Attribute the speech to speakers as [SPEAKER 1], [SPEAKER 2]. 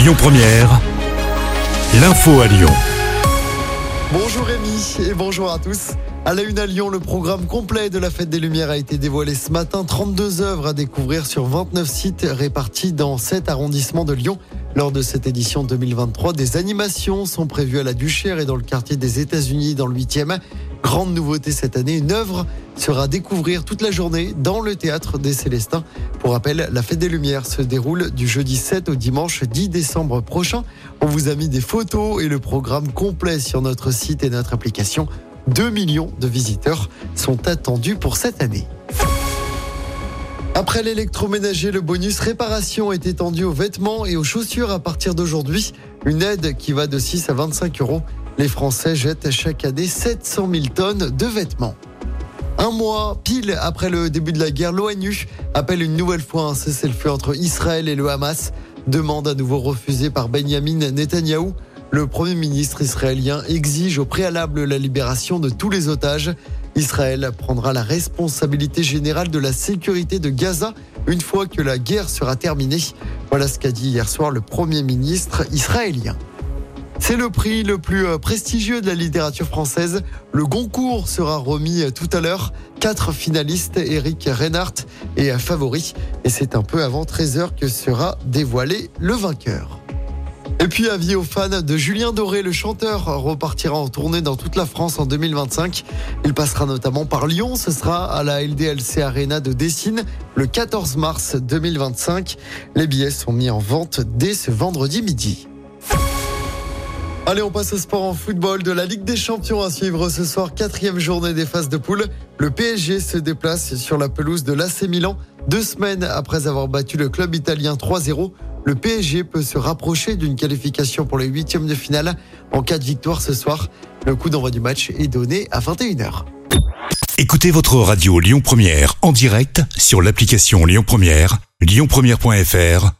[SPEAKER 1] Lyon Première, l'info à Lyon.
[SPEAKER 2] Bonjour Rémi et bonjour à tous. À la une à Lyon, le programme complet de la Fête des Lumières a été dévoilé ce matin. 32 œuvres à découvrir sur 29 sites répartis dans 7 arrondissements de Lyon. Lors de cette édition 2023, des animations sont prévues à la Duchère et dans le quartier des États-Unis dans le 8e. Grande nouveauté cette année, une œuvre sera à découvrir toute la journée dans le théâtre des Célestins. Pour rappel, la Fête des Lumières se déroule du jeudi 7 au dimanche 10 décembre prochain. On vous a mis des photos et le programme complet sur notre site et notre application. 2 millions de visiteurs sont attendus pour cette année. Après l'électroménager, le bonus réparation est étendu aux vêtements et aux chaussures à partir d'aujourd'hui. Une aide qui va de 6 à 25 euros. Les Français jettent chaque année 700 000 tonnes de vêtements. Un mois pile après le début de la guerre, l'ONU appelle une nouvelle fois un cessez-le-feu entre Israël et le Hamas. Demande à nouveau refusée par Benjamin Netanyahou. Le Premier ministre israélien exige au préalable la libération de tous les otages. Israël prendra la responsabilité générale de la sécurité de Gaza une fois que la guerre sera terminée. Voilà ce qu'a dit hier soir le Premier ministre israélien. C'est le prix le plus euh, prestigieux de la littérature française. Le Goncourt sera remis euh, tout à l'heure. Quatre finalistes, Eric Reinhardt est favori. Et c'est un peu avant 13h que sera dévoilé le vainqueur. Et puis avis aux fans de Julien Doré, le chanteur repartira en tournée dans toute la France en 2025. Il passera notamment par Lyon, ce sera à la LDLC Arena de Dessine le 14 mars 2025. Les billets sont mis en vente dès ce vendredi midi. Allez, on passe au sport en football de la Ligue des Champions à suivre ce soir, quatrième journée des phases de poule. Le PSG se déplace sur la pelouse de l'AC Milan. Deux semaines après avoir battu le club italien 3-0, le PSG peut se rapprocher d'une qualification pour les huitièmes de finale en cas de victoire ce soir. Le coup d'envoi du match est donné à 21h.
[SPEAKER 1] Écoutez votre radio Lyon Première en direct sur l'application Lyon Première, lyonpremière.fr